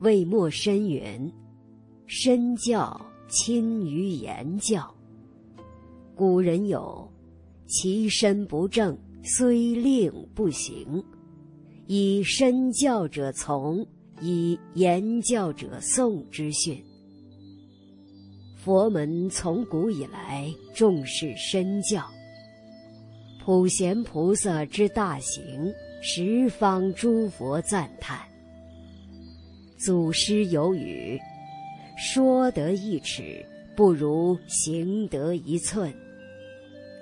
未莫深云：“身教亲于言教。古人有‘其身不正，虽令不行’，以身教者从，以言教者诵之训。佛门从古以来重视身教。普贤菩萨之大行，十方诸佛赞叹。”祖师有语：“说得一尺，不如行得一寸。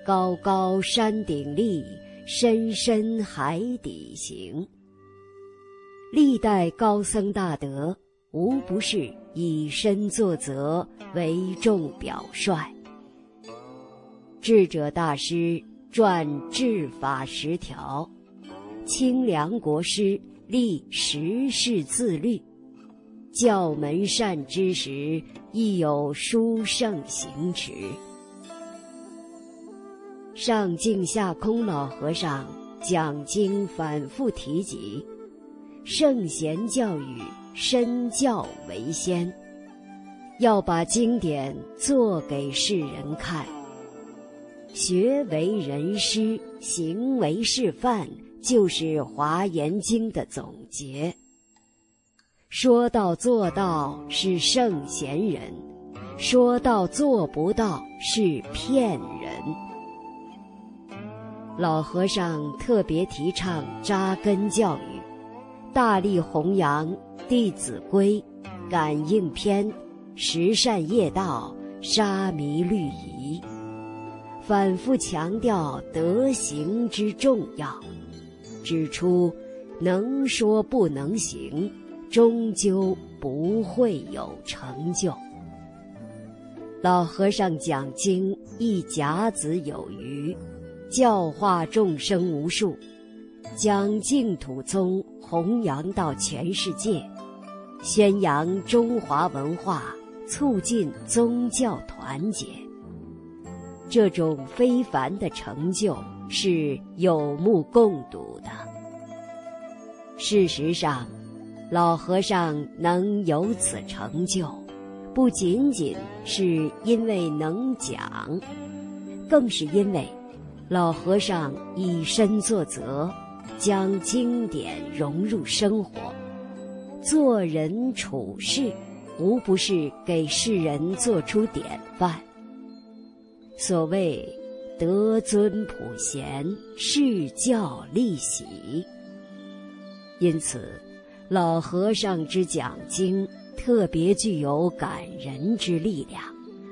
高高山顶立，深深海底行。”历代高僧大德，无不是以身作则，为众表率。智者大师传智法十条，清凉国师立十事自律。教门善之时，亦有书圣行持。上净下空老和尚讲经反复提及，圣贤教育身教为先，要把经典做给世人看。学为人师，行为示范，就是《华严经》的总结。说到做到是圣贤人，说到做不到是骗人。老和尚特别提倡扎根教育，大力弘扬《弟子规》《感应篇》《十善业道》《沙弥律仪》，反复强调德行之重要，指出能说不能行。终究不会有成就。老和尚讲经一甲子有余，教化众生无数，将净土宗弘扬到全世界，宣扬中华文化，促进宗教团结。这种非凡的成就是有目共睹的。事实上。老和尚能有此成就，不仅仅是因为能讲，更是因为老和尚以身作则，将经典融入生活，做人处事无不是给世人做出典范。所谓德尊普贤，世教利喜，因此。老和尚之讲经特别具有感人之力量，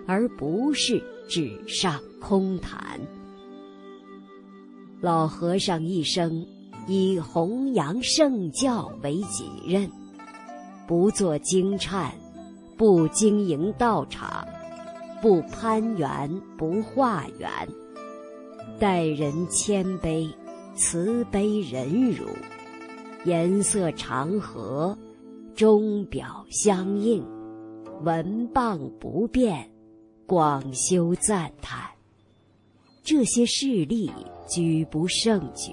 而不是纸上空谈。老和尚一生以弘扬圣教为己任，不做经忏，不经营道场，不攀缘，不化缘，待人谦卑，慈悲忍辱。颜色常和，钟表相应，文棒不变，广修赞叹。这些事例举不胜举。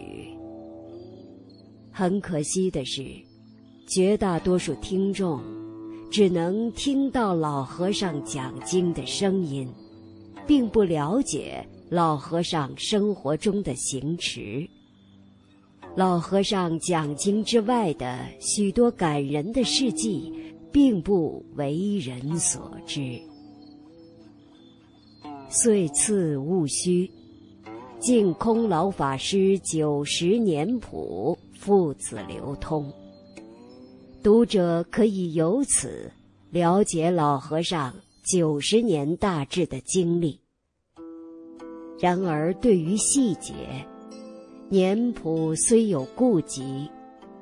很可惜的是，绝大多数听众只能听到老和尚讲经的声音，并不了解老和尚生活中的行持。老和尚讲经之外的许多感人的事迹，并不为人所知。岁次戊戌，净空老法师九十年谱父子流通，读者可以由此了解老和尚九十年大致的经历。然而，对于细节，年谱虽有顾及，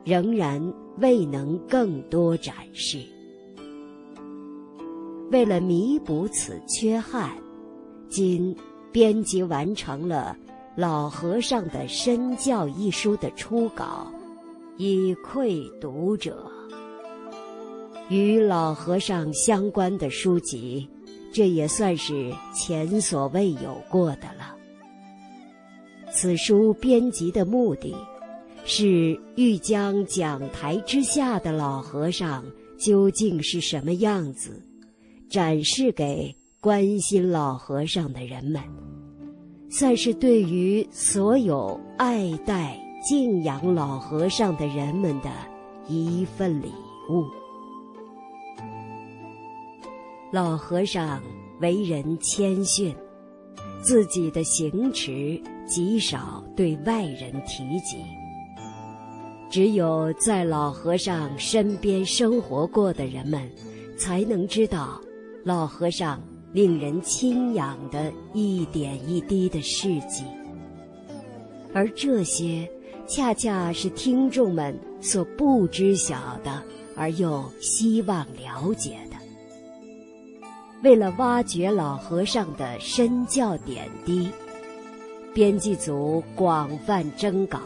仍然未能更多展示。为了弥补此缺憾，今编辑完成了《老和尚的身教》一书的初稿，以馈读者。与老和尚相关的书籍，这也算是前所未有过的了。此书编辑的目的，是欲将讲台之下的老和尚究竟是什么样子，展示给关心老和尚的人们，算是对于所有爱戴、敬仰老和尚的人们的一份礼物。老和尚为人谦逊，自己的行持极少对外人提及。只有在老和尚身边生活过的人们，才能知道老和尚令人钦仰的一点一滴的事迹。而这些，恰恰是听众们所不知晓的，而又希望了解的。为了挖掘老和尚的身教点滴，编辑组广泛征稿。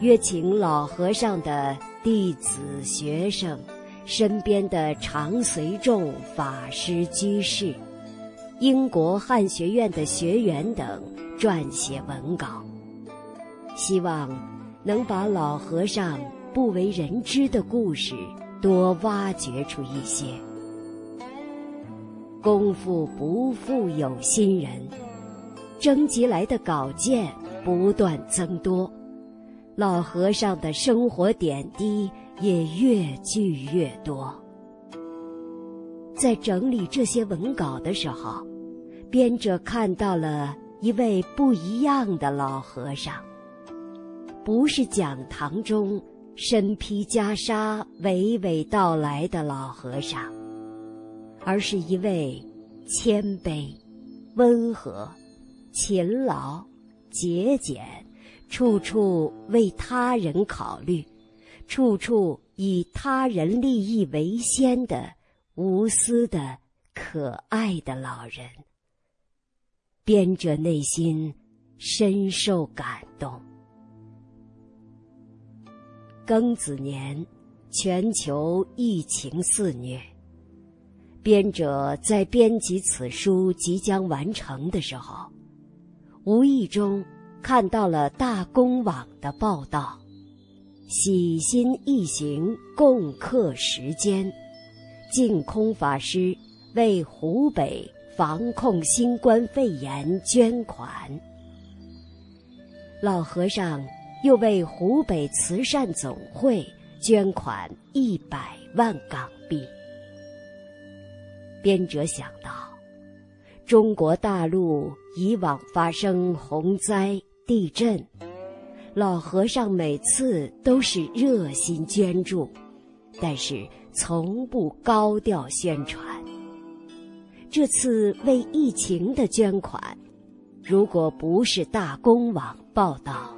约请老和尚的弟子、学生、身边的常随众、法师、居士、英国汉学院的学员等撰写文稿，希望能把老和尚不为人知的故事多挖掘出一些。功夫不负有心人，征集来的稿件不断增多。老和尚的生活点滴也越聚越多。在整理这些文稿的时候，编者看到了一位不一样的老和尚。不是讲堂中身披袈裟娓娓道来的老和尚，而是一位谦卑、温和、勤劳、节俭。处处为他人考虑，处处以他人利益为先的无私的可爱的老人，编者内心深受感动。庚子年，全球疫情肆虐，编者在编辑此书即将完成的时候，无意中。看到了大公网的报道，喜心一行共克时艰，净空法师为湖北防控新冠肺炎捐款。老和尚又为湖北慈善总会捐款一百万港币。编者想到，中国大陆以往发生洪灾。地震，老和尚每次都是热心捐助，但是从不高调宣传。这次为疫情的捐款，如果不是大公网报道，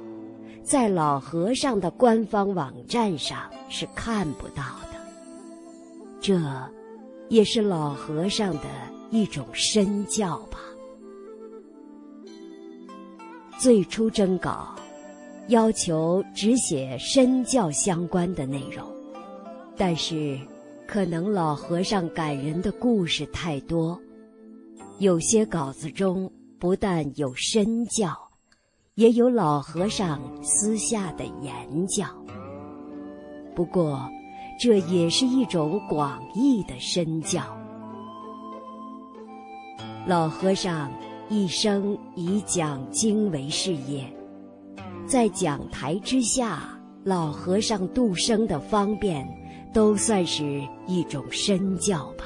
在老和尚的官方网站上是看不到的。这，也是老和尚的一种身教吧。最初征稿，要求只写身教相关的内容，但是，可能老和尚感人的故事太多，有些稿子中不但有身教，也有老和尚私下的言教。不过，这也是一种广义的身教。老和尚。一生以讲经为事业，在讲台之下，老和尚度生的方便，都算是一种身教吧。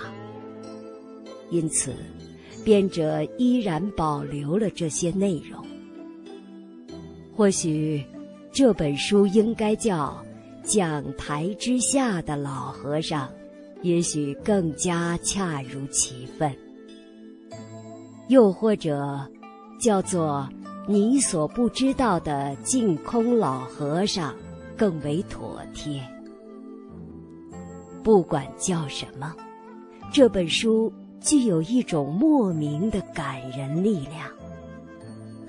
因此，编者依然保留了这些内容。或许，这本书应该叫《讲台之下的老和尚》，也许更加恰如其分。又或者，叫做你所不知道的净空老和尚，更为妥帖。不管叫什么，这本书具有一种莫名的感人力量。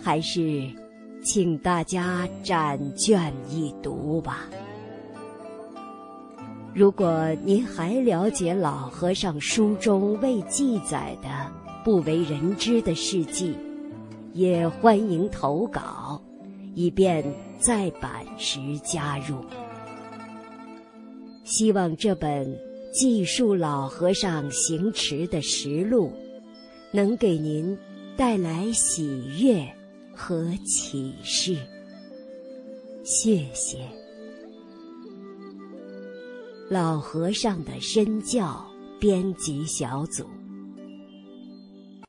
还是，请大家展卷一读吧。如果您还了解老和尚书中未记载的不为人知的事迹也欢迎投稿以便在版时加入。希望这本记述老和尚行持的实录能给您带来喜悦和启示。谢谢。老和尚的身教编辑小组。